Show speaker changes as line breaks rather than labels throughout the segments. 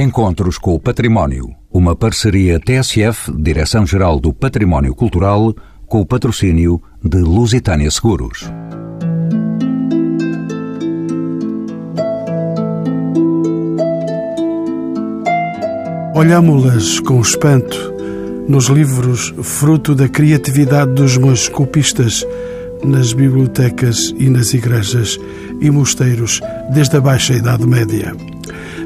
Encontros com o Património. Uma parceria TSF, Direção-Geral do Património Cultural, com o patrocínio de Lusitânia Seguros.
Olhámo-las com espanto nos livros fruto da criatividade dos monges copistas, nas bibliotecas e nas igrejas e mosteiros desde a Baixa Idade Média.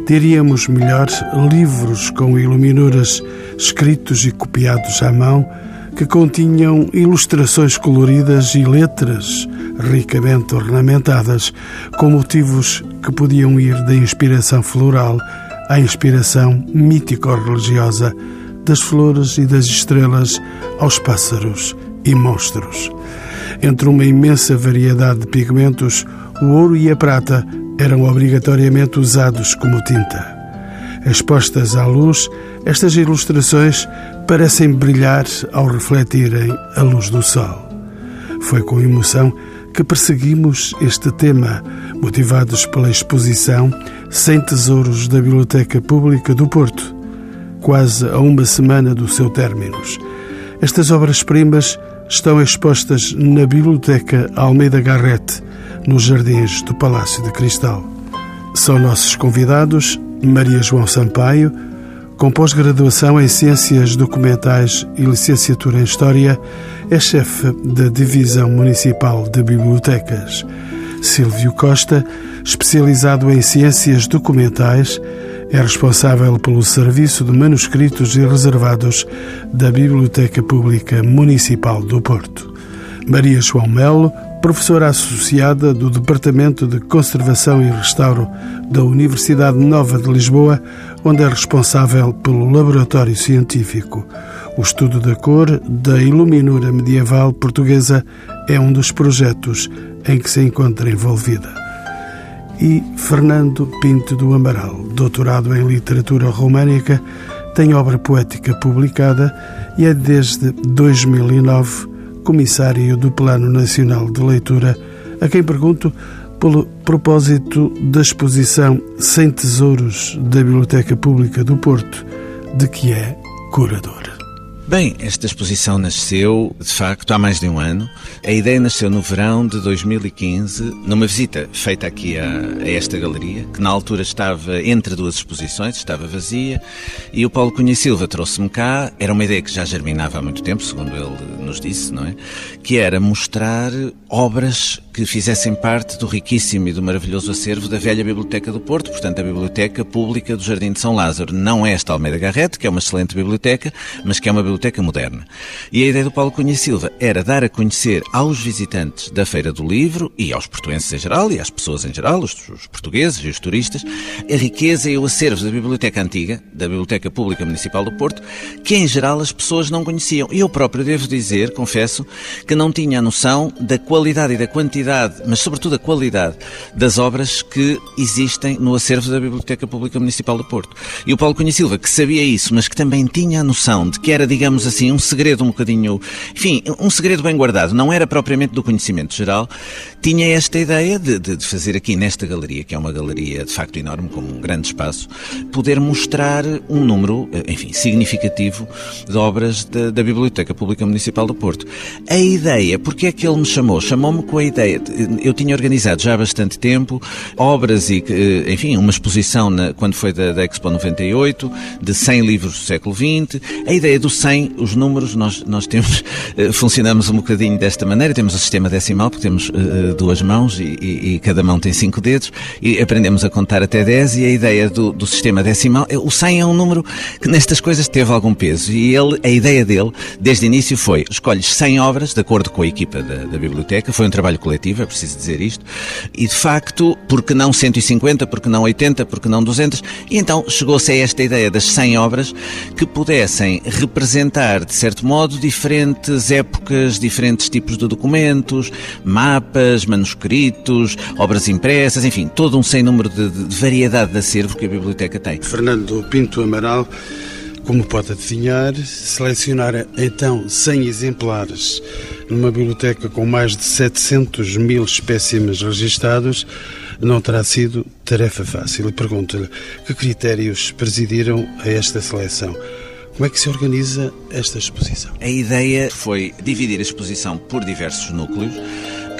Diríamos melhor livros com iluminuras escritos e copiados à mão que continham ilustrações coloridas e letras ricamente ornamentadas com motivos que podiam ir da inspiração floral à inspiração mítico-religiosa das flores e das estrelas aos pássaros e monstros. Entre uma imensa variedade de pigmentos, o ouro e a prata eram obrigatoriamente usados como tinta. Expostas à luz, estas ilustrações parecem brilhar ao refletirem a luz do sol. Foi com emoção que perseguimos este tema, motivados pela exposição Sem Tesouros da Biblioteca Pública do Porto, quase a uma semana do seu término. Estas obras-primas estão expostas na Biblioteca Almeida Garrett, nos jardins do Palácio de Cristal. São nossos convidados Maria João Sampaio, com pós-graduação em Ciências Documentais e licenciatura em História, é chefe da Divisão Municipal de Bibliotecas. Silvio Costa, especializado em Ciências Documentais, é responsável pelo Serviço de Manuscritos e Reservados da Biblioteca Pública Municipal do Porto. Maria João Melo, professora associada do Departamento de Conservação e Restauro da Universidade Nova de Lisboa, onde é responsável pelo laboratório científico. O estudo da cor da iluminura medieval portuguesa é um dos projetos em que se encontra envolvida e Fernando Pinto do Amaral, doutorado em literatura românica, tem obra poética publicada e é desde 2009 comissário do Plano Nacional de Leitura, a quem pergunto pelo propósito da exposição Sem Tesouros da Biblioteca Pública do Porto, de que é curador.
Bem, esta exposição nasceu, de facto, há mais de um ano. A ideia nasceu no verão de 2015, numa visita feita aqui a, a, esta galeria, que na altura estava entre duas exposições, estava vazia, e o Paulo Cunha Silva trouxe-me cá. Era uma ideia que já germinava há muito tempo, segundo ele nos disse, não é? Que era mostrar obras que fizessem parte do riquíssimo e do maravilhoso acervo da velha Biblioteca do Porto, portanto, a Biblioteca Pública do Jardim de São Lázaro. Não é esta Almeida Garrete, que é uma excelente biblioteca, mas que é uma biblioteca moderna. E a ideia do Paulo Cunha Silva era dar a conhecer aos visitantes da Feira do Livro e aos portuenses em geral e às pessoas em geral, os, os portugueses e os turistas, a riqueza e o acervo da Biblioteca Antiga, da Biblioteca Pública Municipal do Porto, que em geral as pessoas não conheciam. E eu próprio devo dizer, confesso, que não tinha a noção da qualidade e da quantidade quantidade, mas sobretudo a qualidade das obras que existem no acervo da Biblioteca Pública Municipal do Porto. E o Paulo Cunha Silva, que sabia isso, mas que também tinha a noção de que era, digamos assim, um segredo um bocadinho, enfim, um segredo bem guardado, não era propriamente do conhecimento geral, tinha esta ideia de, de, fazer aqui nesta galeria, que é uma galeria de facto enorme, com um grande espaço, poder mostrar um número, enfim, significativo de obras da, da Biblioteca Pública Municipal do Porto. A ideia, porque é que ele me chamou? Chamou-me com a ideia eu tinha organizado já há bastante tempo obras e, eh, enfim, uma exposição na, quando foi da, da, Expo 98, de 100 livros do século XX. A ideia do 100, os números, nós, nós temos, eh, funcionamos um bocadinho desta maneira, temos o sistema decimal, porque temos duas mãos e, e, e, cada mão tem cinco dedos, e aprendemos a contar até 10, e a ideia do, do sistema decimal, o 100 é um número que nestas coisas teve algum peso, e ele, a ideia dele, desde o início foi, escolhes 100 obras, de acordo com a equipa da, da biblioteca, foi um trabalho coletivo, é preciso dizer isto, e de facto, porque não 150, porque não 80, porque não 200, e então chegou-se a esta ideia das 100 obras que pudessem representar, de certo modo, diferentes épocas, diferentes tipos de documentos, mapas, manuscritos, obras impressas, enfim, todo um sem número de, de variedade de acervo que a biblioteca tem.
Fernando Pinto Amaral como pode adivinhar, selecionar então 100 exemplares numa biblioteca com mais de 700 mil espécimes registados não terá sido tarefa fácil. Pergunto-lhe que critérios presidiram a esta seleção. Como é que se organiza esta exposição?
A ideia foi dividir a exposição por diversos núcleos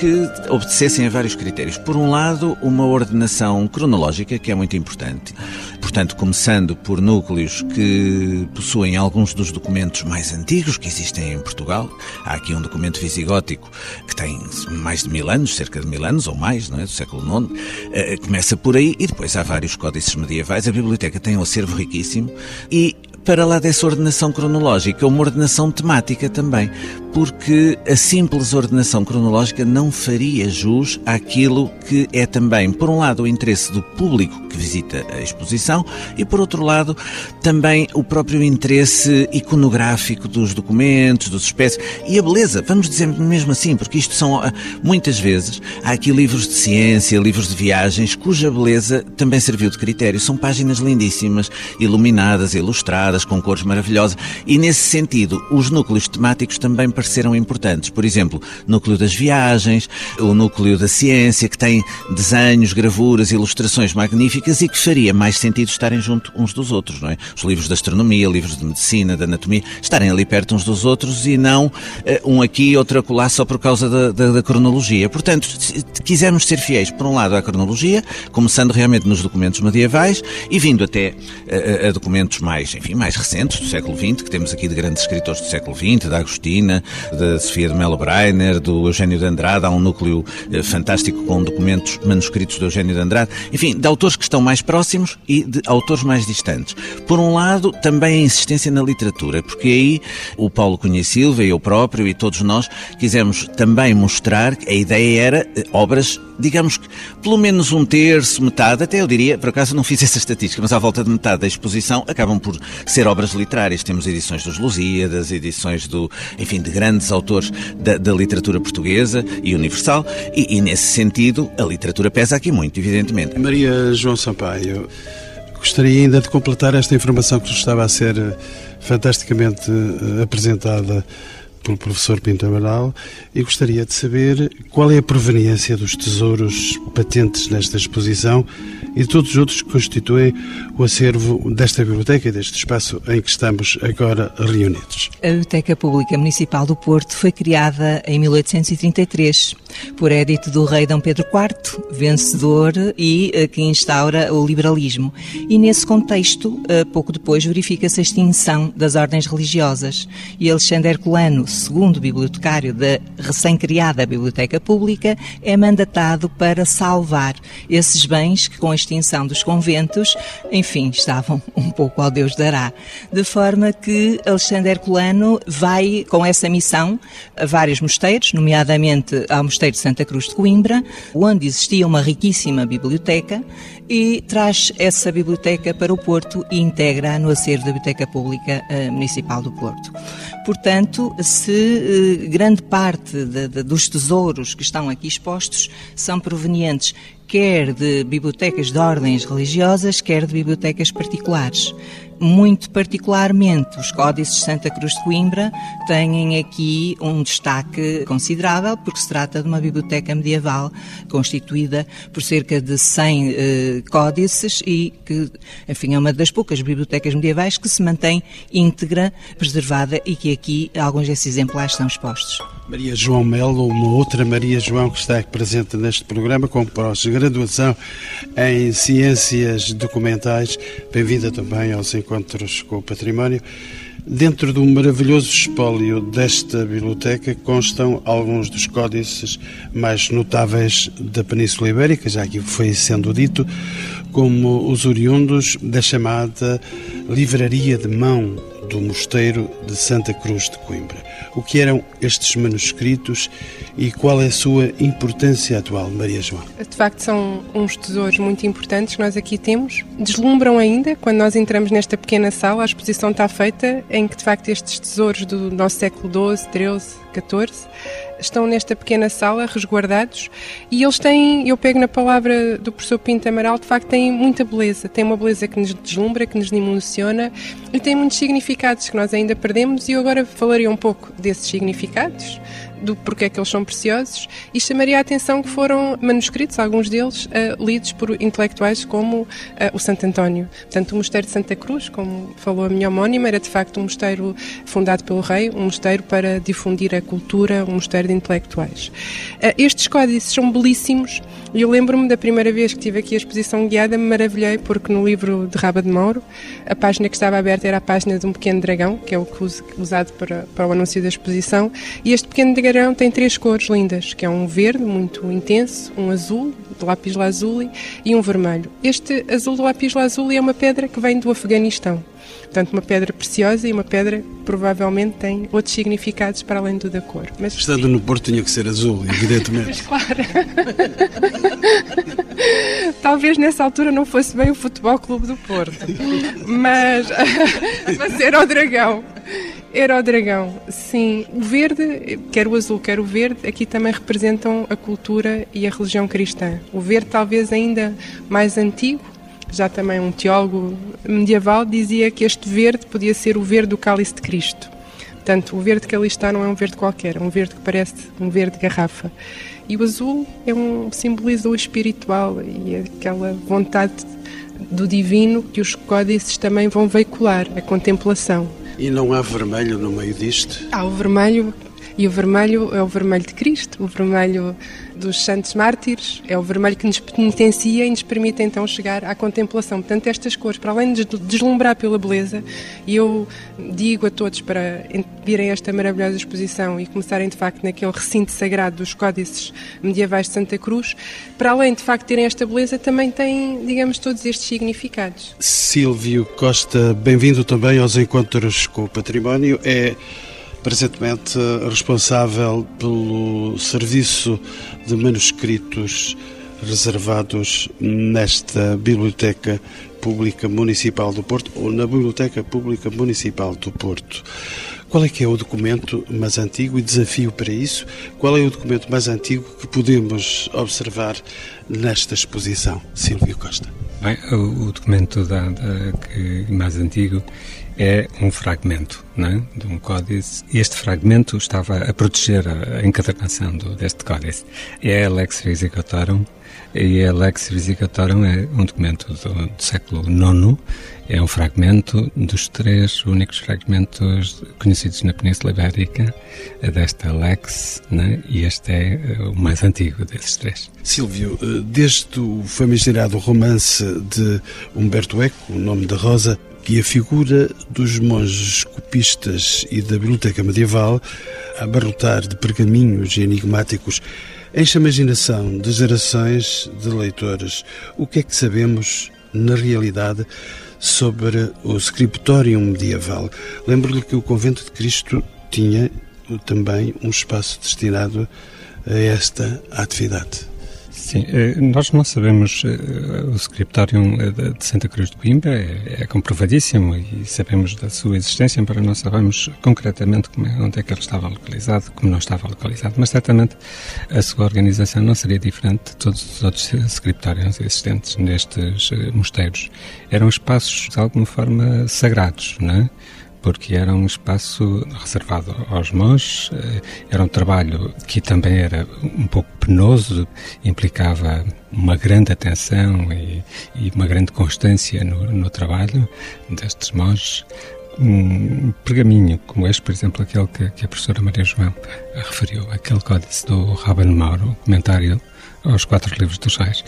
que obedecessem a vários critérios. Por um lado, uma ordenação cronológica, que é muito importante. Portanto, começando por núcleos que possuem alguns dos documentos mais antigos que existem em Portugal. Há aqui um documento visigótico que tem mais de mil anos, cerca de mil anos ou mais, não é? do século IX. Eh, começa por aí e depois há vários códices medievais. A biblioteca tem um acervo riquíssimo e para lá dessa ordenação cronológica, uma ordenação temática também, porque a simples ordenação cronológica não faria jus àquilo que é também, por um lado, o interesse do público que visita a exposição e, por outro lado, também o próprio interesse iconográfico dos documentos, dos espécies e a beleza, vamos dizer mesmo assim, porque isto são, ah, muitas vezes, há aqui livros de ciência, livros de viagens, cuja beleza também serviu de critério. São páginas lindíssimas, iluminadas, ilustradas com cores maravilhosas, e nesse sentido, os núcleos temáticos também pareceram importantes. Por exemplo, núcleo das viagens, o núcleo da ciência, que tem desenhos, gravuras, ilustrações magníficas e que faria mais sentido estarem junto uns dos outros, não é? Os livros de astronomia, livros de medicina, de anatomia, estarem ali perto uns dos outros e não uh, um aqui outro acolá só por causa da, da, da cronologia. Portanto, quisermos ser fiéis, por um lado, à cronologia, começando realmente nos documentos medievais e vindo até a, a documentos mais, enfim, mais recentes, do século XX, que temos aqui de grandes escritores do século XX, da Agostina, da Sofia de Mello Breiner, do Eugênio de Andrade, há um núcleo eh, fantástico com documentos manuscritos do Eugênio de Andrade, enfim, de autores que estão mais próximos e de autores mais distantes. Por um lado, também a insistência na literatura, porque aí o Paulo Cunha Silva e eu próprio e todos nós quisemos também mostrar que a ideia era eh, obras digamos que pelo menos um terço, metade, até eu diria, por acaso não fiz essa estatística, mas à volta de metade da exposição acabam por ser obras literárias. Temos edições dos Lusíadas, edições do, enfim, de grandes autores da, da literatura portuguesa e universal, e, e nesse sentido a literatura pesa aqui muito, evidentemente.
Maria João Sampaio, gostaria ainda de completar esta informação que estava a ser eh, fantasticamente eh, apresentada pelo professor Pinto Amaral e gostaria de saber qual é a proveniência dos tesouros patentes nesta exposição e todos os outros que constituem o acervo desta biblioteca e deste espaço em que estamos agora reunidos.
A Biblioteca Pública Municipal do Porto foi criada em 1833 por édito do rei Dom Pedro IV, vencedor e eh, que instaura o liberalismo. E nesse contexto, eh, pouco depois, verifica-se a extinção das ordens religiosas e Alexandre Herculano, segundo bibliotecário da recém-criada Biblioteca Pública, é mandatado para salvar esses bens que, com a extinção dos conventos, enfim, estavam um pouco ao Deus dará. De forma que Alexandre Herculano vai com essa missão a vários mosteiros, nomeadamente ao Mosteiro de Santa Cruz de Coimbra, onde existia uma riquíssima biblioteca, e traz essa biblioteca para o Porto e integra no acervo da Biblioteca Pública eh, Municipal do Porto. Portanto, se eh, grande parte de, de, dos tesouros que estão aqui expostos são provenientes quer de bibliotecas de ordens religiosas, quer de bibliotecas particulares. Muito particularmente, os códices de Santa Cruz de Coimbra têm aqui um destaque considerável, porque se trata de uma biblioteca medieval constituída por cerca de 100 eh, códices e que, enfim, é uma das poucas bibliotecas medievais que se mantém íntegra, preservada e que aqui alguns desses exemplares estão expostos.
Maria João Melo, uma outra Maria João que está presente neste programa com pós-graduação em Ciências Documentais. Bem-vinda também aos Encontros com o Património. Dentro do maravilhoso espólio desta biblioteca constam alguns dos códices mais notáveis da Península Ibérica, já que foi sendo dito, como os oriundos da chamada Livraria de Mão do Mosteiro de Santa Cruz de Coimbra. O que eram estes manuscritos e qual é a sua importância atual, Maria João?
De facto, são uns tesouros muito importantes que nós aqui temos. Deslumbram ainda quando nós entramos nesta pequena sala, a exposição está feita, em que de facto estes tesouros do nosso século XII, XIII, XIV estão nesta pequena sala, resguardados, e eles têm, eu pego na palavra do professor Pinto Amaral, de facto têm muita beleza, têm uma beleza que nos deslumbra, que nos emociona, e tem muitos significados que nós ainda perdemos, e eu agora falarei um pouco desses significados, do porquê que eles são preciosos e chamaria a atenção que foram manuscritos, alguns deles, uh, lidos por intelectuais como uh, o Santo António. Portanto, o Mosteiro de Santa Cruz, como falou a minha homónima, era de facto um mosteiro fundado pelo rei, um mosteiro para difundir a cultura, um mosteiro de intelectuais. Uh, estes códices são belíssimos e eu lembro-me da primeira vez que tive aqui a exposição guiada, me maravilhei porque no livro de Raba de Mauro, a página que estava aberta era a página de um pequeno dragão, que é o que usado para, para o anúncio da exposição, e este pequeno dragão tem três cores lindas, que é um verde muito intenso, um azul, de lápis lazuli, e um vermelho. Este azul de lápis lazuli é uma pedra que vem do Afeganistão. Portanto, uma pedra preciosa e uma pedra que provavelmente tem outros significados para além do da cor.
Mas, Estando no Porto tinha que ser azul, evidentemente.
Mas claro. Talvez nessa altura não fosse bem o Futebol Clube do Porto. Mas, mas era o dragão. Era o dragão, sim. O verde, quer o azul, quer o verde, aqui também representam a cultura e a religião cristã. O verde talvez ainda mais antigo, já também um teólogo medieval dizia que este verde podia ser o verde do cálice de Cristo. Portanto, o verde que ali está não é um verde qualquer, é um verde que parece um verde garrafa. E o azul é um simboliza o espiritual e aquela vontade do divino que os códices também vão veicular, a contemplação.
E não há vermelho no meio disto?
Há o vermelho e o vermelho é o vermelho de Cristo, o vermelho dos santos mártires, é o vermelho que nos penitencia e nos permite então chegar à contemplação. Portanto, estas cores, para além de deslumbrar pela beleza, e eu digo a todos para virem esta maravilhosa exposição e começarem de facto naquele recinto sagrado dos códices medievais de Santa Cruz, para além de facto terem esta beleza, também têm, digamos, todos estes significados.
Silvio Costa, bem-vindo também aos Encontros com o Património. É presentemente responsável pelo serviço de manuscritos reservados nesta Biblioteca Pública Municipal do Porto ou na Biblioteca Pública Municipal do Porto. Qual é que é o documento mais antigo e desafio para isso? Qual é o documento mais antigo que podemos observar nesta exposição, Silvio Costa?
Bem, o, documento da, da, que, mais antigo é um fragmento é? de um códice este fragmento estava a proteger a encadernação do, deste códice. É a Lex Visicatorum e a Lex Visicatorum é um documento do, do século IX, é um fragmento dos três únicos fragmentos conhecidos na Península Ibérica desta Lex é? e este é eh, o mais antigo desses três.
Silvio, eh, desde o famigerado romance de Humberto Eco, O Nome da Rosa, e a figura dos monges copistas e da biblioteca medieval, a abarrotar de pergaminhos enigmáticos, enche a imaginação de gerações de leitores. O que é que sabemos, na realidade, sobre o scriptorium medieval? Lembro-lhe que o Convento de Cristo tinha também um espaço destinado a esta atividade.
Sim, eh, nós não sabemos eh, o scriptorium eh, de Santa Cruz de Coimbra, é, é comprovadíssimo e sabemos da sua existência, embora não sabemos concretamente como é, onde é que ele estava localizado, como não estava localizado, mas certamente a sua organização não seria diferente de todos os outros scriptoriums existentes nestes mosteiros. Eram espaços de alguma forma sagrados, não é? Porque era um espaço reservado aos monges, eh, era um trabalho que também era um pouco penoso, implicava uma grande atenção e, e uma grande constância no, no trabalho destes monges um pergaminho, como este, por exemplo, aquele que, que, a professora Maria João referiu, aquele códice do Raban Mauro, comentário aos quatro livros dos reis,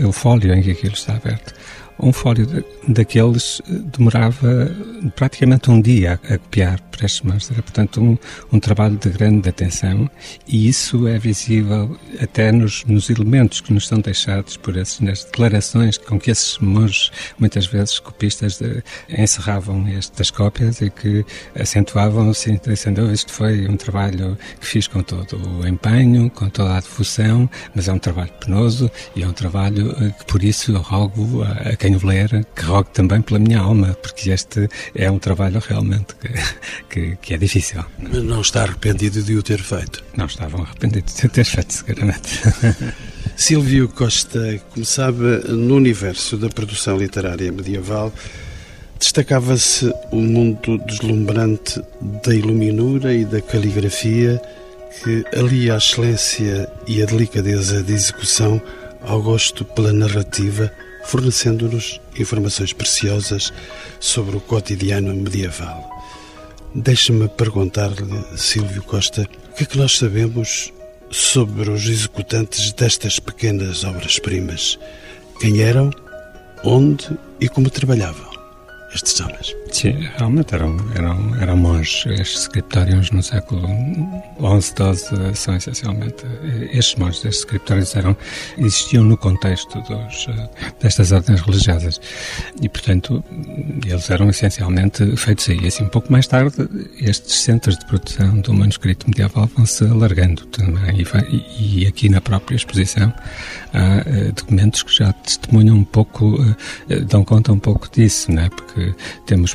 o fólio em que aquilo está aberto, um fólio daqueles eh, demorava praticamente um dia a copiar para estes mãos. Era, portanto, um, um trabalho de grande atenção e isso é visível até nos, nos elementos que nos são deixados por esses, nas declarações com que esses monges, muitas vezes copistas, de, encerravam estas cópias e que acentuavam, assim, dizendo, isto foi um trabalho que fiz com todo o empenho, com toda a devoção, mas é um trabalho penoso e é um trabalho eh, que, por isso, eu rogo a, a quem o ler, que rogue também pela minha alma, porque este é um trabalho realmente que, que, que é difícil.
Mas não está arrependido de o ter feito?
Não estavam arrependidos de ter feito, seguramente.
Silvio Costa, como sabe, no universo da produção literária medieval, destacava-se o mundo deslumbrante da iluminura e da caligrafia que alia a excelência e a delicadeza de execução ao gosto pela narrativa, fornecendo-nos informações preciosas sobre o cotidiano medieval. Deixe-me perguntar-lhe, Silvio Costa, o que é que nós sabemos sobre os executantes destas pequenas obras-primas? Quem eram, onde e como trabalhavam? estes homens.
Sim, realmente eram, eram, eram monges. Estes scriptórios no século XI, XII são essencialmente estes monges. Estes scriptórios eram, existiam no contexto dos, destas ordens religiosas e, portanto, eles eram essencialmente feitos aí. Assim, um pouco mais tarde, estes centros de produção do manuscrito medieval vão se alargando também e, e aqui na própria exposição há uh, documentos que já testemunham um pouco, uh, dão conta um pouco disso, né? porque temos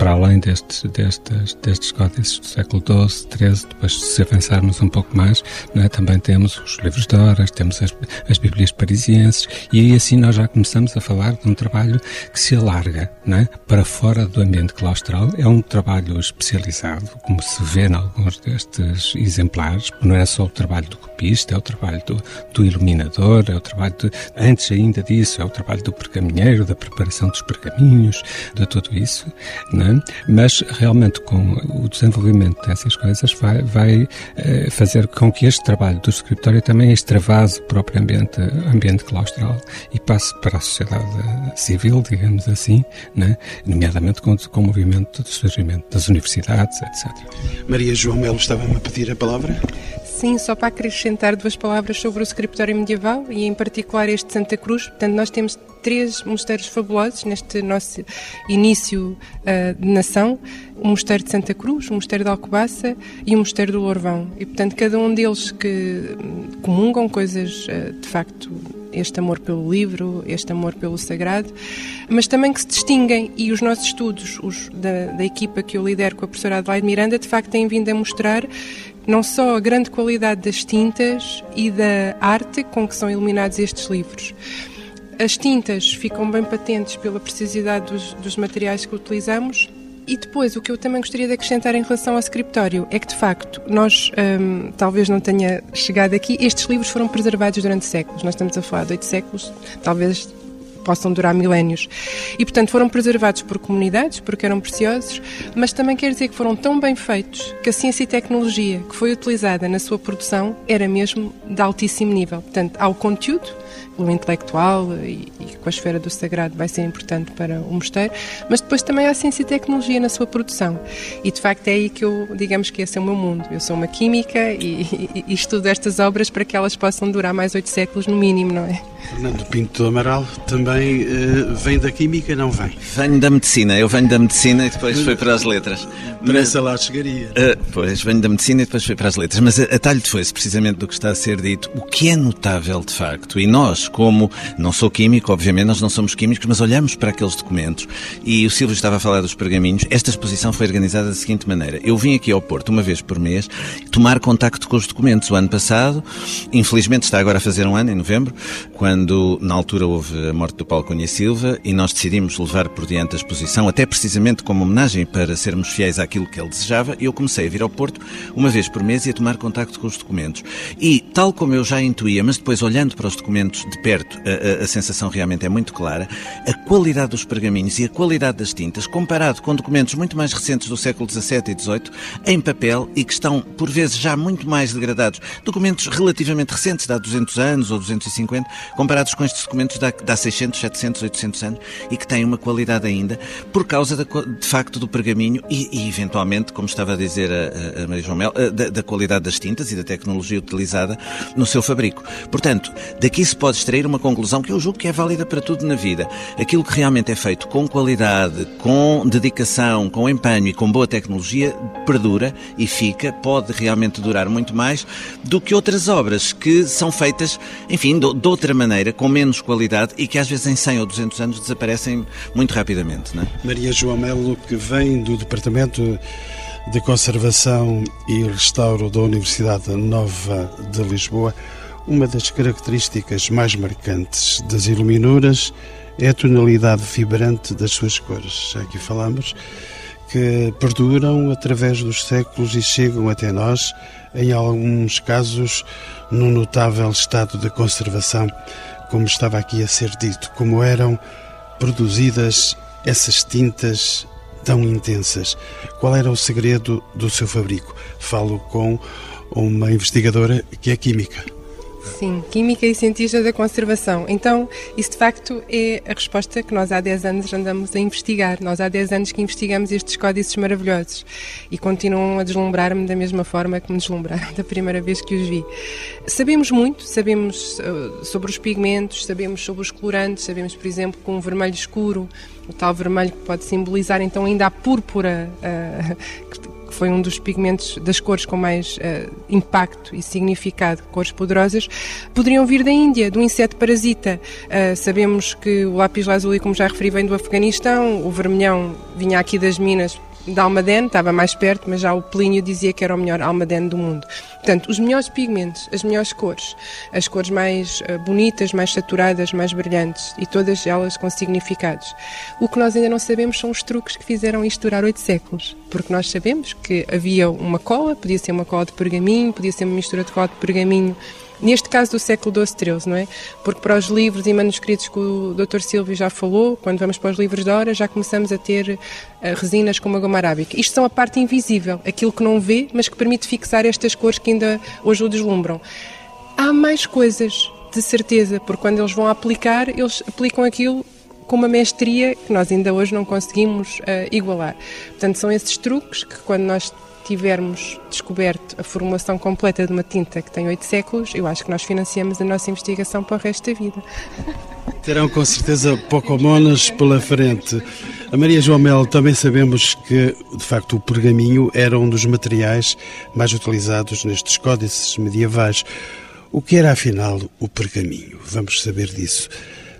para além destes, destes, destes códices do século XII, XIII, depois se avançarmos um pouco mais, é? também temos os livros de horas, temos as, as Bíblias parisienses, e aí assim nós já começamos a falar de um trabalho que se alarga é? para fora do ambiente claustral. É um trabalho especializado, como se vê em alguns destes exemplares, não é só o trabalho do copista, é o trabalho do, do iluminador, é o trabalho, de, antes ainda disso, é o trabalho do pergaminheiro, da preparação dos pergaminhos, de tudo isso. Não é? Mas realmente com o desenvolvimento dessas coisas vai, vai eh, fazer com que este trabalho do escritório também extravase o próprio ambiente, claustral e passe para a sociedade civil, digamos assim, né? nomeadamente com, com o movimento de surgimento das universidades, etc.
Maria João Melo estava-me a pedir a palavra?
Sim, só para acrescentar duas palavras sobre o escritório medieval e em particular este de Santa Cruz. Portanto, nós temos três mosteiros fabulosos neste nosso início uh, de nação. O Mosteiro de Santa Cruz, o Mosteiro de Alcobaça e o Mosteiro do Lourvão. E, portanto, cada um deles que comungam coisas, uh, de facto, este amor pelo livro, este amor pelo sagrado, mas também que se distinguem e os nossos estudos, os da, da equipa que eu lidero com a professora Adelaide Miranda, de facto têm vindo a mostrar não só a grande qualidade das tintas e da arte com que são iluminados estes livros. As tintas ficam bem patentes pela precisidade dos, dos materiais que utilizamos e depois, o que eu também gostaria de acrescentar em relação ao escritório é que, de facto, nós, hum, talvez não tenha chegado aqui, estes livros foram preservados durante séculos. Nós estamos a falar de oito séculos, talvez possam durar milénios. E, portanto, foram preservados por comunidades, porque eram preciosos, mas também quer dizer que foram tão bem feitos que a ciência e tecnologia que foi utilizada na sua produção era mesmo de altíssimo nível. Portanto, há o conteúdo, o intelectual e, e, com a esfera do sagrado vai ser importante para o mosteiro, mas depois também há ciência e tecnologia na sua produção. E de facto é aí que eu, digamos que esse é o meu mundo. Eu sou uma química e, e, e estudo estas obras para que elas possam durar mais oito séculos no mínimo, não é?
Fernando Pinto do Amaral também uh, vem da química, não vem?
Venho da medicina, eu venho da medicina e depois fui para as letras.
Mas lá chegaria.
Uh, pois, venho da medicina e depois fui para as letras. Mas a, a talho de foice, precisamente do que está a ser dito, o que é notável de facto, e nós, como não sou químico, obviamente nós não somos químicos, mas olhamos para aqueles documentos e o Silvio estava a falar dos pergaminhos. Esta exposição foi organizada da seguinte maneira: eu vim aqui ao Porto uma vez por mês tomar contacto com os documentos. O ano passado, infelizmente está agora a fazer um ano, em novembro, quando na altura houve a morte do Paulo Cunha Silva e nós decidimos levar por diante a exposição, até precisamente como homenagem para sermos fiéis àquilo que ele desejava, eu comecei a vir ao Porto uma vez por mês e a tomar contacto com os documentos. E, tal como eu já intuía, mas depois olhando para os documentos de perto, a, a, a sensação realmente é muito clara, a qualidade dos pergaminhos e a qualidade das tintas, comparado com documentos muito mais recentes do século XVII e XVIII, em papel e que estão, por vezes, já muito mais degradados, documentos relativamente recentes, de há 200 anos ou 250, comparados com estes documentos de há 600, 700, 800 anos e que têm uma qualidade ainda, por causa, da, de facto, do pergaminho e, e, eventualmente, como estava a dizer a, a Maria João Mel, da, da qualidade das tintas e da tecnologia utilizada no seu fabrico. Portanto, daqui se pode extrair uma conclusão que eu julgo que é válida para tudo na vida. Aquilo que realmente é feito com qualidade, com dedicação, com empenho e com boa tecnologia, perdura e fica, pode realmente durar muito mais do que outras obras que são feitas, enfim, de, outra maneira, com menos qualidade e que às vezes em 100 ou 200 anos desaparecem muito rapidamente. Não é?
Maria João Melo, que vem do Departamento de Conservação e Restauro da Universidade Nova de Lisboa, uma das características mais marcantes das iluminuras é a tonalidade vibrante das suas cores. Já aqui falamos que perduram através dos séculos e chegam até nós, em alguns casos, num notável estado de conservação, como estava aqui a ser dito, como eram produzidas essas tintas tão intensas. Qual era o segredo do seu fabrico? Falo com uma investigadora que é química.
Sim, Química e Cientista da Conservação. Então, isso de facto é a resposta que nós há 10 anos andamos a investigar. Nós há 10 anos que investigamos estes códices maravilhosos e continuam a deslumbrar-me da mesma forma que me deslumbraram da primeira vez que os vi. Sabemos muito, sabemos uh, sobre os pigmentos, sabemos sobre os colorantes, sabemos, por exemplo, que um vermelho escuro, o tal vermelho que pode simbolizar então ainda a púrpura uh, que foi um dos pigmentos das cores com mais uh, impacto e significado, cores poderosas, poderiam vir da Índia, do inseto parasita. Uh, sabemos que o lápis lazuli, como já referi, vem do Afeganistão, o vermelhão vinha aqui das minas da Almadén, estava mais perto, mas já o Plínio dizia que era o melhor Almadén do mundo. Portanto, os melhores pigmentos, as melhores cores, as cores mais uh, bonitas, mais saturadas, mais brilhantes e todas elas com significados. O que nós ainda não sabemos são os truques que fizeram isto durar oito séculos, porque nós sabemos que havia uma cola, podia ser uma cola de pergaminho, podia ser uma mistura de cola de pergaminho neste caso do século XII, XIII, não é? Porque para os livros e manuscritos que o Dr. Silvio já falou, quando vamos para os livros de hora, já começamos a ter uh, resinas como a goma arábica. Isto são a parte invisível, aquilo que não vê, mas que permite fixar estas cores que ainda hoje o deslumbram. Há mais coisas, de certeza, porque quando eles vão aplicar, eles aplicam aquilo com uma mestria que nós ainda hoje não conseguimos uh, igualar. Portanto, são esses truques que quando nós tivermos descoberto a formulação completa de uma tinta que tem oito séculos, eu acho que nós financiamos a nossa investigação para o resto da vida.
Terão com certeza Pocomonas pela frente. A Maria João Mel também sabemos que, de facto, o pergaminho era um dos materiais mais utilizados nestes códices medievais. O que era, afinal, o pergaminho? Vamos saber disso.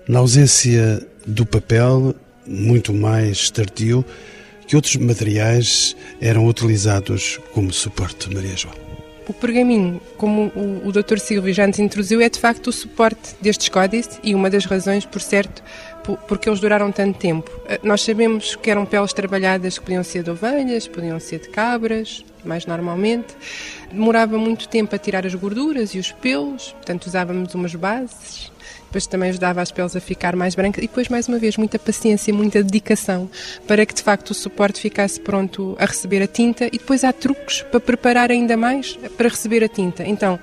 Na ausência do papel, muito mais tardio, que outros materiais eram utilizados como suporte, Maria João?
O pergaminho, como o, o Dr. Silvio já nos introduziu, é de facto o suporte destes códices e uma das razões, por certo, porque eles duraram tanto tempo. Eh, nós sabemos que eram peles trabalhadas que podiam ser de ovelhas, podiam ser de cabras, mais normalmente. Demorava muito tempo a tirar as gorduras e os pelos, portanto usávamos umas bases depois também ajudava as peles a ficar mais brancas e depois, mais uma vez, muita paciência, muita dedicação para que de facto o suporte ficasse pronto a receber a tinta e depois há truques para preparar ainda mais para receber a tinta. Então,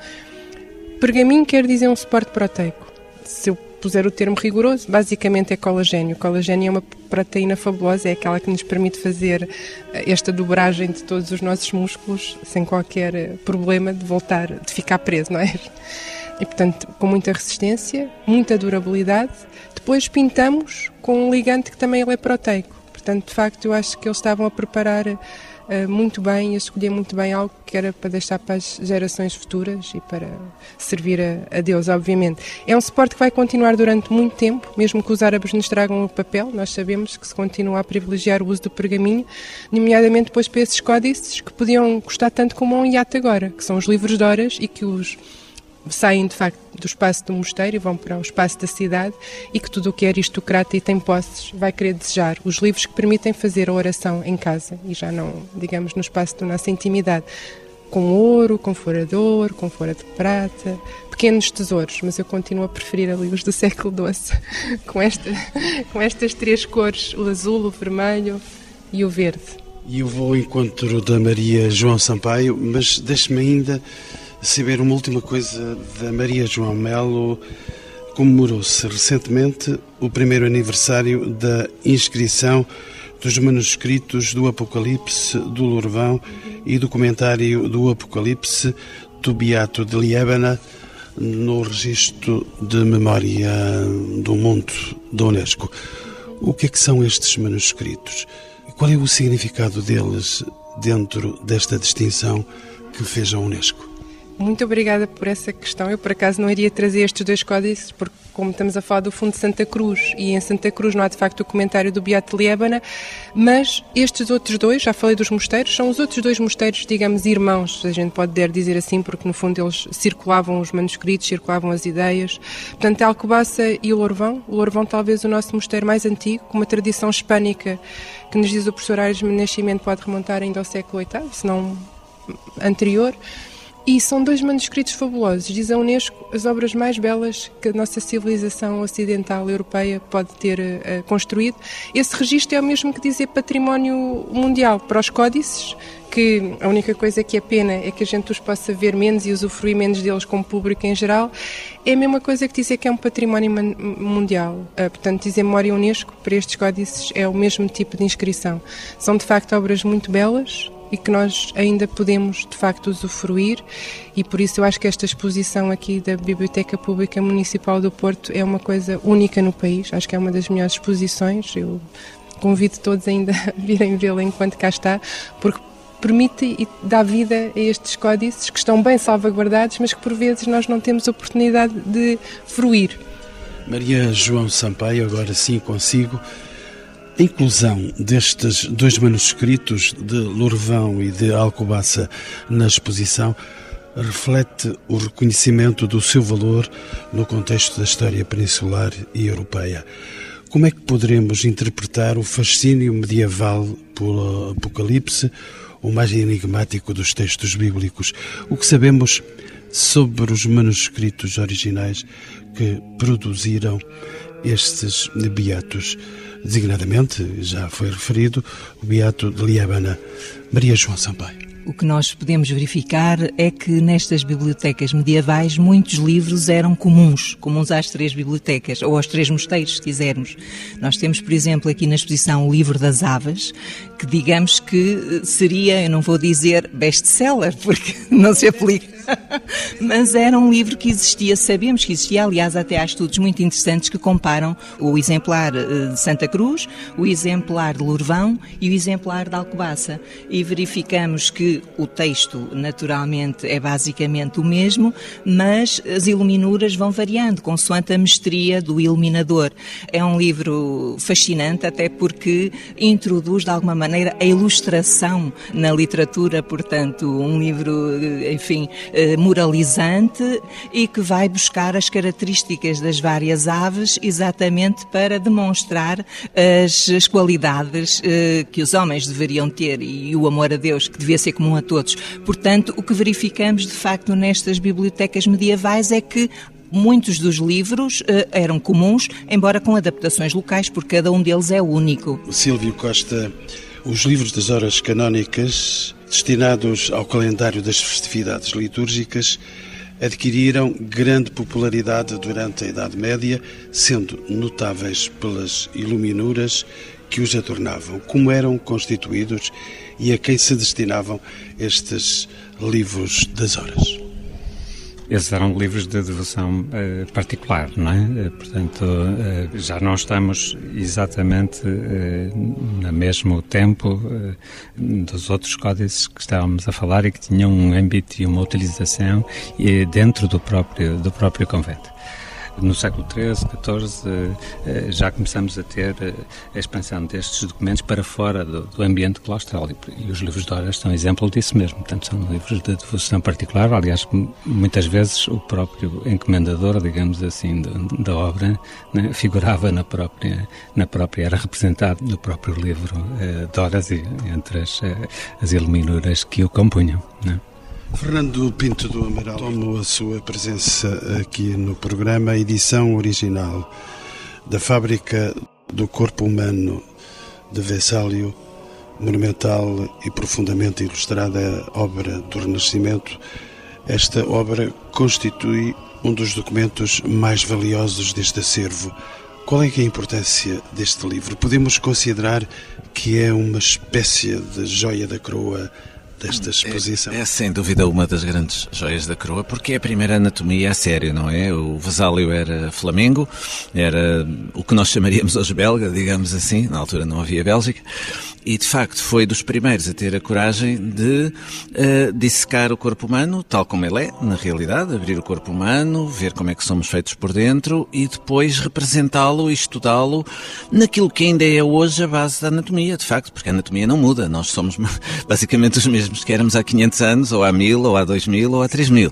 pergaminho quer dizer um suporte proteico. Se eu puser o termo rigoroso, basicamente é colagênio. Colagênio é uma proteína fabulosa, é aquela que nos permite fazer eh, esta dobragem de todos os nossos músculos sem qualquer eh, problema de voltar, de ficar preso, não é? E, portanto, com muita resistência, muita durabilidade. Depois pintamos com um ligante que também ele é proteico. Portanto, de facto, eu acho que eles estavam a preparar uh, muito bem, a escolher muito bem algo que era para deixar para as gerações futuras e para servir a, a, Deus, obviamente. É um suporte que vai continuar durante muito tempo, mesmo que os árabes nos tragam o papel, nós sabemos que se continua a privilegiar o uso do pergaminho, nomeadamente depois para esses códices que podiam custar tanto como um iate agora, que são os livros de horas e que os saem de facto do espaço do mosteiro e vão para o espaço da cidade e que tudo o que é aristocrata e tem posses vai querer desejar. Os livros que permitem fazer a oração em casa e já não, digamos, no espaço da nossa intimidade. Com ouro, com fora com fora de prata, pequenos tesouros, mas eu continuo a preferir a livros do século XII, com, esta, com estas três cores, o azul, o vermelho e o verde.
E eu vou ao encontro da Maria João Sampaio, mas deixe-me ainda saber uma última coisa da Maria João Melo. Comemorou-se recentemente o primeiro aniversário da inscrição dos manuscritos do Apocalipse do Lourvão e do comentário do Apocalipse do Beato de Liébana no registro de memória do mundo da Unesco. O que é que são estes manuscritos? Qual é o significado deles dentro desta distinção que fez a Unesco?
Muito obrigada por essa questão. Eu, por acaso, não iria trazer estes dois códices, porque como estamos a falar do Fundo de Santa Cruz, e em Santa Cruz não há de facto o comentário do Beato Liébana, mas estes outros dois, já falei dos mosteiros, são os outros dois mosteiros, digamos, irmãos, a gente pode dizer assim, porque no fundo eles circulavam os manuscritos, circulavam as ideias. Portanto, Alcobaça e o Lourvão, o Lourvão talvez o nosso mosteiro mais antigo, com uma tradição hispânica que nos diz o professor Aires Nascimento pode remontar ainda ao século VIII, se não anterior. E são dois manuscritos fabulosos. Diz a Unesco as obras mais belas que a nossa civilização ocidental europeia pode ter uh, construído. Esse registro é o mesmo que dizer património mundial para os códices, que a única coisa que é pena é que a gente os possa ver menos e usufruir menos deles como público em geral. É a mesma coisa que dizer que é um património mundial. Uh, portanto, dizer memória Unesco para estes códices é o mesmo tipo de inscrição. São de facto obras muito belas, e que nós ainda podemos de facto usufruir. E por isso eu acho que esta exposição aqui da Biblioteca Pública Municipal do Porto é uma coisa única no país, acho que é uma das melhores exposições, eu convido todos ainda a virem vê-la enquanto cá está, porque permite e dá vida a estes códices que estão bem salvaguardados, mas que por vezes nós não temos oportunidade de fruir.
Maria João Sampaio, agora sim consigo, a inclusão destes dois manuscritos de Lourvão e de Alcobaça na exposição reflete o reconhecimento do seu valor no contexto da história peninsular e europeia. Como é que poderemos interpretar o fascínio medieval pelo Apocalipse, o mais enigmático dos textos bíblicos? O que sabemos sobre os manuscritos originais que produziram estes beatos? Designadamente, já foi referido, o Beato de Liébana, Maria João Sampaio.
O que nós podemos verificar é que nestas bibliotecas medievais muitos livros eram comuns, comuns às três bibliotecas, ou aos três mosteiros, se quisermos. Nós temos, por exemplo, aqui na exposição o Livro das Aves, que digamos que seria, eu não vou dizer best-seller, porque não se aplica Mas era um livro que existia, sabemos que existia, aliás, até há estudos muito interessantes que comparam o exemplar eh, de Santa Cruz, o exemplar de Lourvão e o exemplar de Alcobaça. E verificamos que o texto, naturalmente, é basicamente o mesmo, mas as iluminuras vão variando, consoante a mestria do iluminador. É um livro fascinante, até porque introduz, de alguma maneira, a ilustração na literatura, portanto, um livro, eh, enfim, moralizante e que vai buscar as características das várias aves exatamente para demonstrar as, as qualidades eh, que os homens deveriam ter e o amor a Deus que devia ser comum a todos. Portanto, o que verificamos de facto nestas bibliotecas medievais é que Muitos dos livros uh, eram comuns, embora com adaptações locais, porque cada um deles é único.
Silvio Costa, os livros das horas canónicas destinados ao calendário das festividades litúrgicas, adquiriram grande popularidade durante a Idade Média, sendo notáveis pelas iluminuras que os adornavam, como eram constituídos e a quem se destinavam estes livros das horas.
Esses eram livros de devoção uh, particular, não é? Uh, portanto, uh, já não estamos exatamente no mesmo tempo dos outros códices que estávamos a falar e que tinham um âmbito e uma utilização dentro do próprio, do próprio convento. No século XIII, XIV, eh, já começamos a ter eh, a expansão destes documentos para fora do, do ambiente claustral e, os livros de horas são exemplo disso mesmo. Portanto, são livros de devoção particular. Aliás, muitas vezes o próprio encomendador, digamos assim, da obra né, figurava na própria, na própria, era representado no próprio livro eh, de horas e entre as, as iluminuras que o compunham. Né?
Fernando Pinto do Amaral, tomo a sua presença aqui no programa, edição original da Fábrica do Corpo Humano de Vesálio, monumental e profundamente ilustrada obra do Renascimento. Esta obra constitui um dos documentos mais valiosos deste acervo. Qual é, é a importância deste livro? Podemos considerar que é uma espécie de joia da coroa desta exposição.
É, é, sem dúvida uma das grandes joias da coroa, porque é a primeira anatomia a sério, não é? O Vesálio era Flamengo, era o que nós chamaríamos hoje belga, digamos assim, na altura não havia Bélgica, e de facto foi dos primeiros a ter a coragem de uh, dissecar o corpo humano tal como ele é, na realidade, abrir o corpo humano, ver como é que somos feitos por dentro e depois representá-lo e estudá-lo naquilo que ainda é hoje a base da anatomia, de facto, porque a anatomia não muda, nós somos basicamente os mesmos que éramos há 500 anos, ou há 1000, ou há 2000, ou há 3000.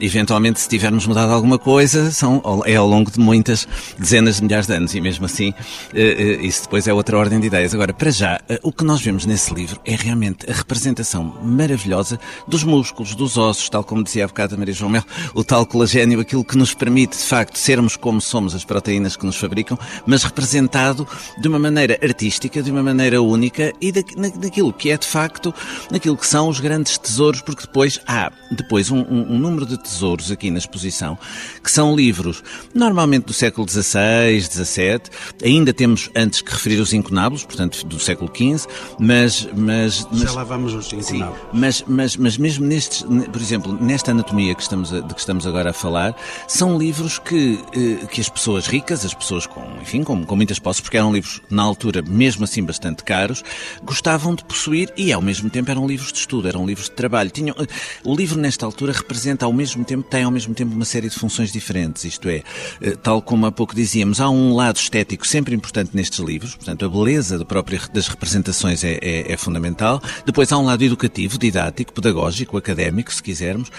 Eventualmente, se tivermos mudado alguma coisa, são, é ao longo de muitas dezenas de milhares de anos, e mesmo assim, eh, eh, isso depois é outra ordem de ideias. Agora, para já, eh, o que nós vemos nesse livro é realmente a representação maravilhosa dos músculos, dos ossos, tal como dizia há bocado a Maria João Mel, o tal colagênio, aquilo que nos permite, de facto, sermos como somos, as proteínas que nos fabricam, mas representado de uma maneira artística, de uma maneira única e da, naquilo que é, de facto, naquilo que são os grandes tesouros, porque depois há depois um, um, um número de tesouros aqui na exposição, que são livros, normalmente do século XVI, XVII, ainda temos antes que referir os incunábulos, portanto, do século XV, mas... mas,
mas Já lá vamos os incunábulos. Sim,
mas, mas, mas mesmo nestes, por exemplo, nesta anatomia que estamos a, de que estamos agora a falar, são livros que, eh, que as pessoas ricas, as pessoas com, enfim, com, com muitas posses, porque eram livros, na altura, mesmo assim bastante caros, gostavam de possuir e, ao mesmo tempo, eram livros de estudo, eram livros de trabalho. Tinham, eh, o livro, nesta altura, representa ao mesmo tempo, tem ao mesmo tempo uma série de funções diferentes, isto é, eh, tal como há pouco dizíamos, há um lado estético sempre importante nestes livros, portanto, a beleza do próprio, das representações é, é, é fundamental. Depois há um lado educativo, didático, pedagógico, académico, se quisermos,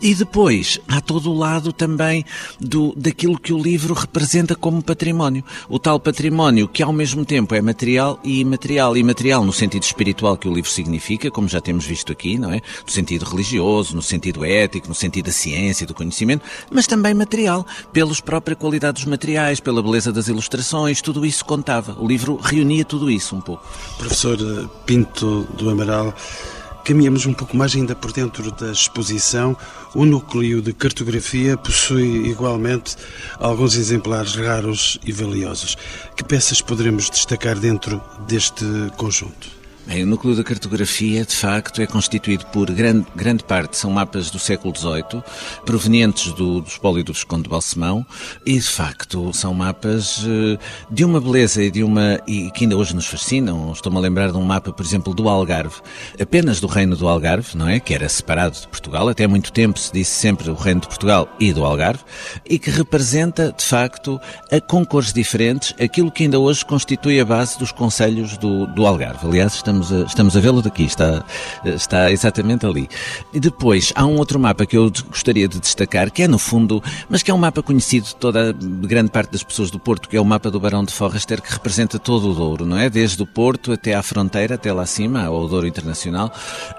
e depois há todo o lado também do, daquilo que o livro representa como património. O tal património que ao mesmo tempo é material e imaterial. Imaterial no sentido espiritual que o livro significa, como já temos visto aqui, não é? No sentido religioso, no sentido ético, no sentido da ciência, do conhecimento, mas também material, pelas próprias qualidades materiais, pela beleza das ilustrações, tudo isso contava. O livro reunia tudo isso um pouco.
Professor Pinto do Amaral, Caminhamos um pouco mais ainda por dentro da exposição. O núcleo de cartografia possui igualmente alguns exemplares raros e valiosos. Que peças poderemos destacar dentro deste conjunto?
Bem, o núcleo da cartografia, de facto, é constituído por grande, grande parte, são mapas do século XVIII, provenientes do, do espólio do Visconde de Balsemão, e, de facto, são mapas eh, de uma beleza e de uma. e que ainda hoje nos fascinam. Estou-me a lembrar de um mapa, por exemplo, do Algarve, apenas do Reino do Algarve, não é? Que era separado de Portugal, até há muito tempo se disse sempre o Reino de Portugal e do Algarve, e que representa, de facto, a, com cores diferentes, aquilo que ainda hoje constitui a base dos conselhos do, do Algarve. Aliás, estamos estamos a, estamos a vê-lo daqui, está, está exatamente ali. E depois há um outro mapa que eu gostaria de destacar, que é no fundo, mas que é um mapa conhecido de toda grande parte das pessoas do Porto, que é o mapa do Barão de Forraster, que representa todo o Douro, não é? Desde o Porto até à fronteira, até lá acima, ao Douro Internacional,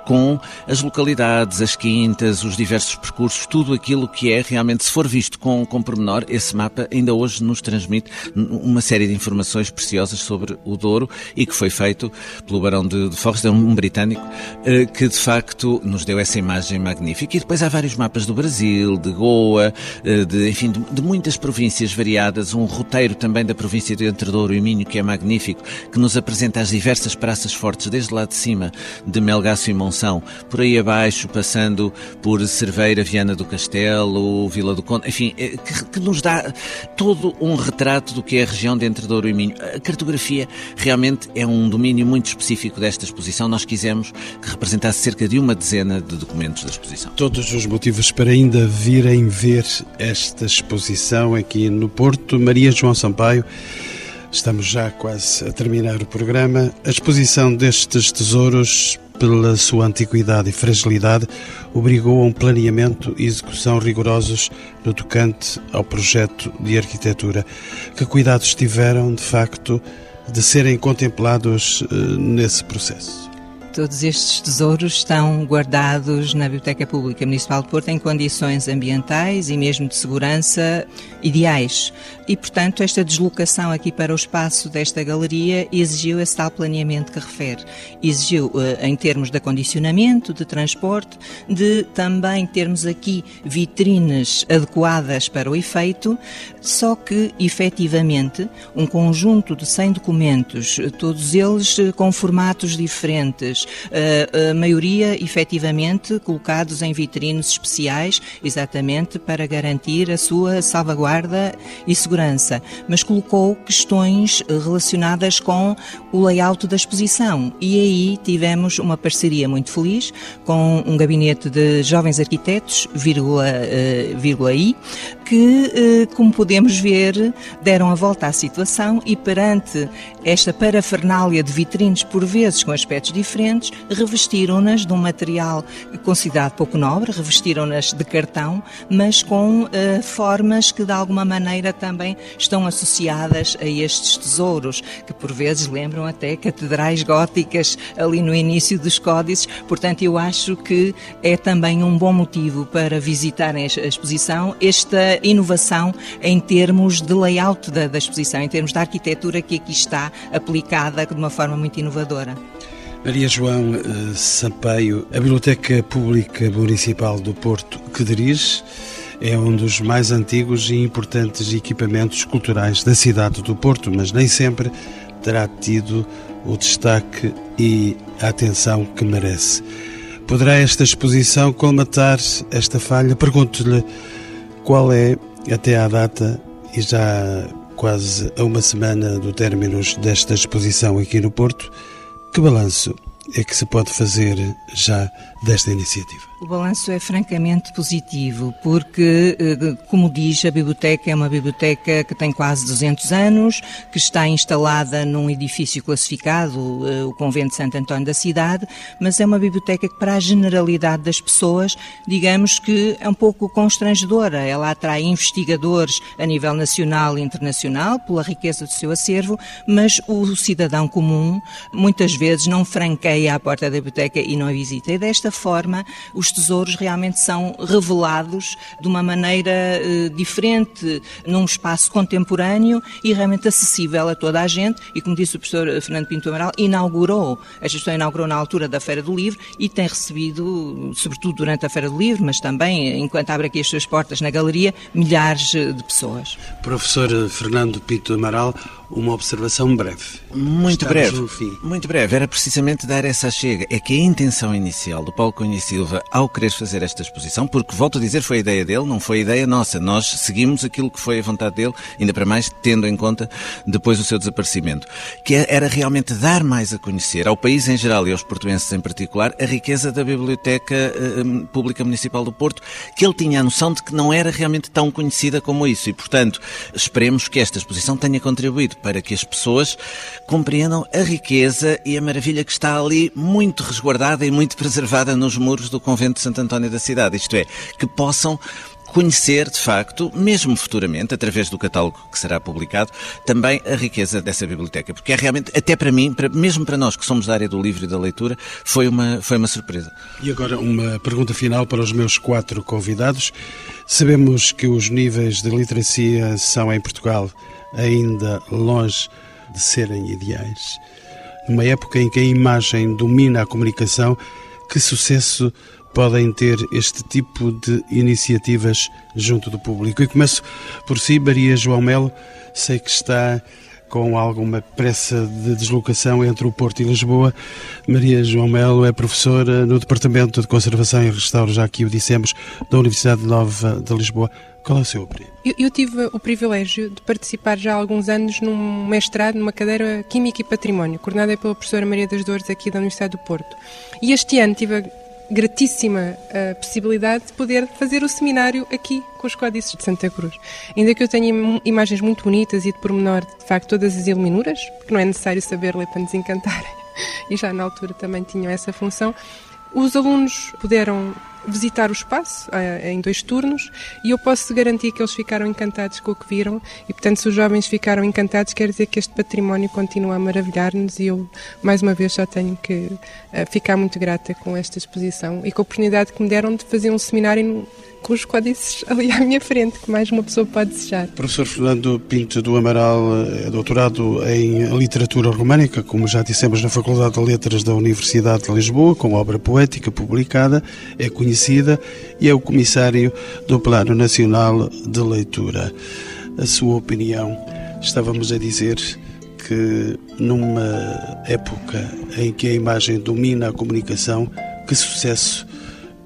com as localidades, as quintas, os diversos percursos, tudo aquilo que é realmente, se for visto com, com pormenor, esse mapa ainda hoje nos transmite uma série de informações preciosas sobre o Douro e que foi feito pelo Barão de, de Forrester, um britânico, eh, que de facto nos deu essa imagem magnífica. E depois há vários mapas do Brasil, de Goa, eh, de, enfim, de, de muitas províncias variadas, um roteiro também da província de Entre Douro e Minho, que é magnífico, que nos apresenta as diversas praças fortes, desde lá de cima, de Melgaço e Monção, por aí abaixo, passando por Cerveira, Viana do Castelo, Vila do Conde, enfim, eh, que, que nos dá todo um retrato do que é a região de Entre Douro e Minho. A cartografia realmente é um domínio muito específico desta exposição, nós quisemos que representasse cerca de uma dezena de documentos da exposição.
Todos os motivos para ainda virem ver esta exposição aqui no Porto. Maria João Sampaio, estamos já quase a terminar o programa. A exposição destes tesouros pela sua antiguidade e fragilidade, obrigou a um planeamento e execução rigorosos no tocante ao projeto de arquitetura. Que cuidados tiveram, de facto, de serem contemplados eh, nesse processo.
Todos estes tesouros estão guardados na Biblioteca Pública Municipal de Porto em condições ambientais e mesmo de segurança ideais. E, portanto, esta deslocação aqui para o espaço desta galeria exigiu esse tal planeamento que refere. Exigiu, eh, em termos de acondicionamento, de transporte, de também termos aqui vitrines adequadas para o efeito, só que, efetivamente, um conjunto de 100 documentos, todos eles eh, com formatos diferentes, livros, a maioria efetivamente colocados em vitrines especiais, exatamente para garantir a sua salvaguarda e segurança, mas colocou questões relacionadas com o layout da exposição. E aí tivemos uma parceria muito feliz com um gabinete de jovens arquitetos, vírgula, uh, vírgula I, que, como podemos ver, deram a volta à situação e perante esta parafernália de vitrines, por vezes com aspectos diferentes, revestiram-nas de um material considerado pouco nobre, revestiram-nas de cartão, mas com uh, formas que de alguma maneira também estão associadas a estes tesouros, que por vezes lembram até catedrais góticas ali no início dos códices. Portanto, eu acho que é também um bom motivo para visitarem a exposição esta inovação em termos de layout da, da exposição, em termos da arquitetura que aqui está aplicada de uma forma muito inovadora.
Maria João eh, Sampaio, a Biblioteca Pública Municipal do Porto que dirige é um dos mais antigos e importantes equipamentos culturais da cidade do Porto, mas nem sempre terá tido o destaque e a atenção que merece. Poderá esta exposição colmatar esta falha? Pergunto-lhe qual é, até à data, e já quase a uma semana do término desta exposição aqui no Porto, que balanço é que se pode fazer já desta iniciativa?
O balanço é francamente positivo, porque, eh, como diz, a biblioteca é uma biblioteca que tem quase 200 anos, que está instalada num edifício classificado, eh, o Convento de Santo António da cidade, mas é uma biblioteca que, para a generalidade das pessoas, digamos que é um pouco constrangedora. Ela atrai investigadores a nível nacional e internacional pela riqueza do seu acervo, mas o cidadão comum muitas vezes não franqueia a porta da biblioteca e não a visita. E desta forma, os tesouros realmente são revelados de uma maneira eh, diferente, num espaço contemporâneo e realmente acessível a toda a gente. E como disse o professor Fernando Pinto Amaral, inaugurou, a gestão inaugurou na altura da Feira do Livro e tem recebido, sobretudo durante a Feira do Livro, mas também enquanto abre aqui as suas portas na galeria, milhares de pessoas.
Professor Fernando Pinto Amaral, uma observação breve.
Muito Estamos breve. Muito breve. Era precisamente dar essa chega. É que a intenção inicial do Paulo Cunha Silva ao querer fazer esta exposição, porque volto a dizer, foi a ideia dele, não foi a ideia nossa. Nós seguimos aquilo que foi a vontade dele, ainda para mais tendo em conta depois o seu desaparecimento, que era realmente dar mais a conhecer ao país em geral e aos portuenses em particular a riqueza da Biblioteca uh, Pública Municipal do Porto, que ele tinha a noção de que não era realmente tão conhecida como isso e, portanto, esperemos que esta exposição tenha contribuído para que as pessoas compreendam a riqueza e a maravilha que está ali muito resguardada e muito preservada nos muros do convento de Santo António da cidade. Isto é, que possam conhecer, de facto, mesmo futuramente, através do catálogo que será publicado, também a riqueza dessa biblioteca. Porque é realmente, até para mim, para, mesmo para nós que somos da área do livro e da leitura, foi uma, foi uma surpresa.
E agora uma pergunta final para os meus quatro convidados. Sabemos que os níveis de literacia são em Portugal ainda longe de serem ideais. Numa época em que a imagem domina a comunicação, que sucesso podem ter este tipo de iniciativas junto do público? E começo por si, Maria João Melo, sei que está com alguma pressa de deslocação entre o Porto e Lisboa. Maria João Melo é professora no Departamento de Conservação e Restauro, já aqui o dissemos, da Universidade Nova de Lisboa. Qual é o seu opinião?
Eu, eu, tive o privilégio de participar já há alguns anos num mestrado numa cadeira Química e Património, coordenada pela professora Maria das Dores aqui da Universidade do Porto. E este ano tive a gratíssima a possibilidade de poder fazer o seminário aqui com os códices de Santa Cruz. Ainda que eu tenha imagens muito bonitas e de pormenor, de facto, todas as iluminuras, porque não é necessário saber ler para nos encantar, e já na altura também tinham essa função, os alunos puderam visitar o espaço eh, em dois turnos e eu posso garantir que eles ficaram encantados com o que viram. E, portanto, se os jovens ficaram encantados, quer dizer que este património continua a maravilhar-nos e eu, mais uma vez, já tenho que eh, ficar muito grata com esta exposição e com a oportunidade que me deram de fazer um seminário os códices ali à minha frente, que mais uma pessoa pode desejar.
Professor Fernando Pinto do Amaral é doutorado em literatura românica, como já dissemos na Faculdade de Letras da Universidade de Lisboa, com obra poética publicada, é conhecida e é o comissário do Plano Nacional de Leitura. A sua opinião, estávamos a dizer que numa época em que a imagem domina a comunicação, que sucesso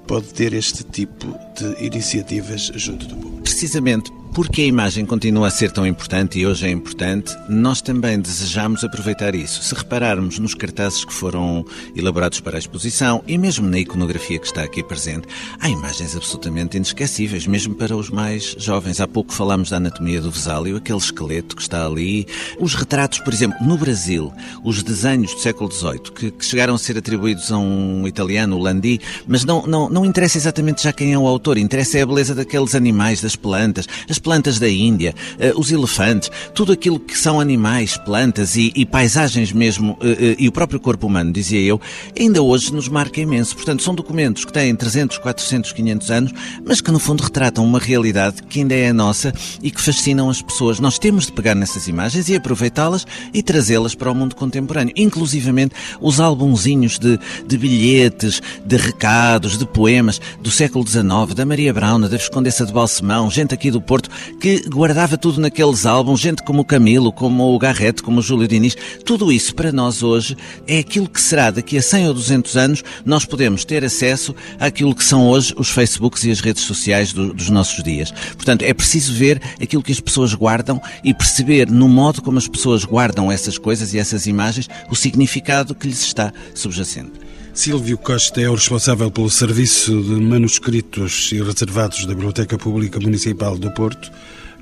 pode ter este tipo de iniciativas junto do público?
Precisamente porque a imagem continua a ser tão importante e hoje é importante, nós também desejamos aproveitar isso. Se repararmos nos cartazes que foram elaborados para a exposição e mesmo na iconografia que está aqui presente, há imagens absolutamente inesquecíveis, mesmo para os mais jovens. Há pouco falámos da anatomia do Vesálio, aquele esqueleto que está ali. Os retratos, por exemplo, no Brasil, os desenhos do século XVIII, que, que chegaram a ser atribuídos a um italiano, o Landi, mas não, não, não interessa exatamente já quem é o autor, interessa é a beleza daqueles animais, das plantas. As plantas da Índia, eh, os elefantes, tudo aquilo que são animais, plantas e, e paisagens mesmo, eh, eh, e o próprio corpo humano, dizia eu, ainda hoje nos marca imenso. Portanto, são documentos que têm 300, 400, 500 anos, mas que no fundo retratam uma realidade que ainda é a nossa e que fascinam as pessoas. Nós temos de pegar nessas imagens e aproveitá-las e trazê-las para o mundo contemporâneo. Inclusivamente os albumzinhos de, de bilhetes, de recados, de poemas do século XIX, da Maria Brauna, da Viscondessa de Balsemão, gente aqui do Porto, que guardava tudo naqueles álbuns, gente como o Camilo, como o Garrett, como o Júlio Diniz, tudo isso para nós hoje é aquilo que será daqui a 100 ou 200 anos, nós podemos ter acesso àquilo que são hoje os Facebooks e as redes sociais do, dos nossos dias. Portanto, é preciso ver aquilo que as pessoas guardam e perceber no modo como as pessoas guardam essas coisas e essas imagens o significado que lhes está subjacente.
Silvio Costa é o responsável pelo serviço de manuscritos e reservados da Biblioteca Pública Municipal do Porto.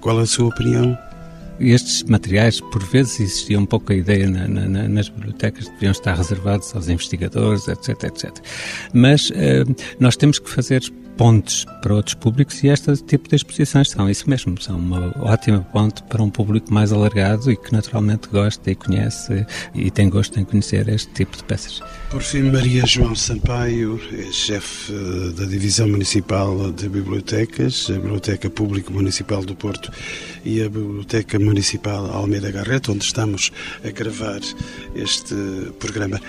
Qual a sua opinião?
Estes materiais, por vezes, existia um pouco a ideia na, na, nas bibliotecas de deviam estar reservados aos investigadores, etc, etc. Mas eh, nós temos que fazer pontes para outros públicos e este tipo de exposições são isso mesmo, são uma ótima ponte para um público mais alargado e que naturalmente gosta e conhece e tem gosto em conhecer este tipo de peças.
Por fim, Maria João Sampaio, é chefe da Divisão Municipal de Bibliotecas, a Biblioteca Pública Municipal do Porto e a Biblioteca Municipal Almeida Garreta, onde estamos a gravar este programa.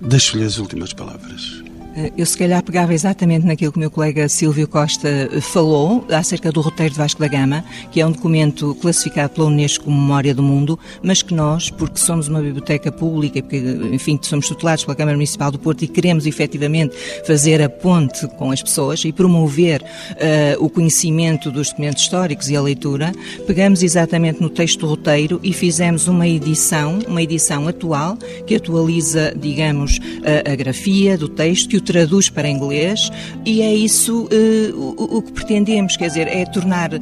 Deixo-lhe as últimas palavras.
Eh, eu, se calhar, pegava exatamente naquilo que o meu colega Silvio Costa eh, falou acerca do roteiro de Vasco da Gama, que é um documento classificado pela Unesco como Memória do Mundo, mas que nós, porque somos uma biblioteca pública porque, enfim, somos tutelados pela Câmara Municipal do Porto e queremos efetivamente fazer a ponte com as pessoas e promover uh, o conhecimento dos documentos históricos e a leitura, pegamos exatamente no texto do roteiro e fizemos uma edição, uma edição atual, que atualiza, digamos, a, a grafia do texto traduz para inglês e é isso uh, o, o, que pretendemos, quer dizer, é tornar, uh,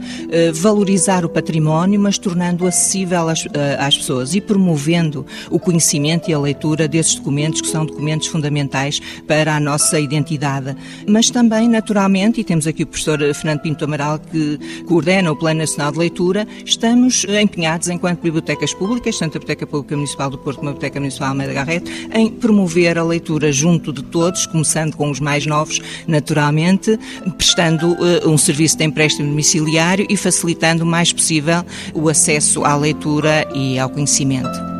valorizar o património, mas tornando acessível às, uh, às, pessoas e promovendo o conhecimento e a leitura desses documentos que são documentos fundamentais para a nossa identidade. Mas também, naturalmente, e temos aqui o professor Fernando Pinto Amaral que coordena o Plano Nacional de Leitura, estamos empenhados enquanto bibliotecas públicas, tanto a Biblioteca Pública Municipal do Porto como a Biblioteca Municipal Almeida Garrett, em promover a leitura junto de todos, como começando com os mais novos, naturalmente, prestando uh, um serviço de empréstimo domiciliário e facilitando o mais possível o acesso à leitura e ao conhecimento.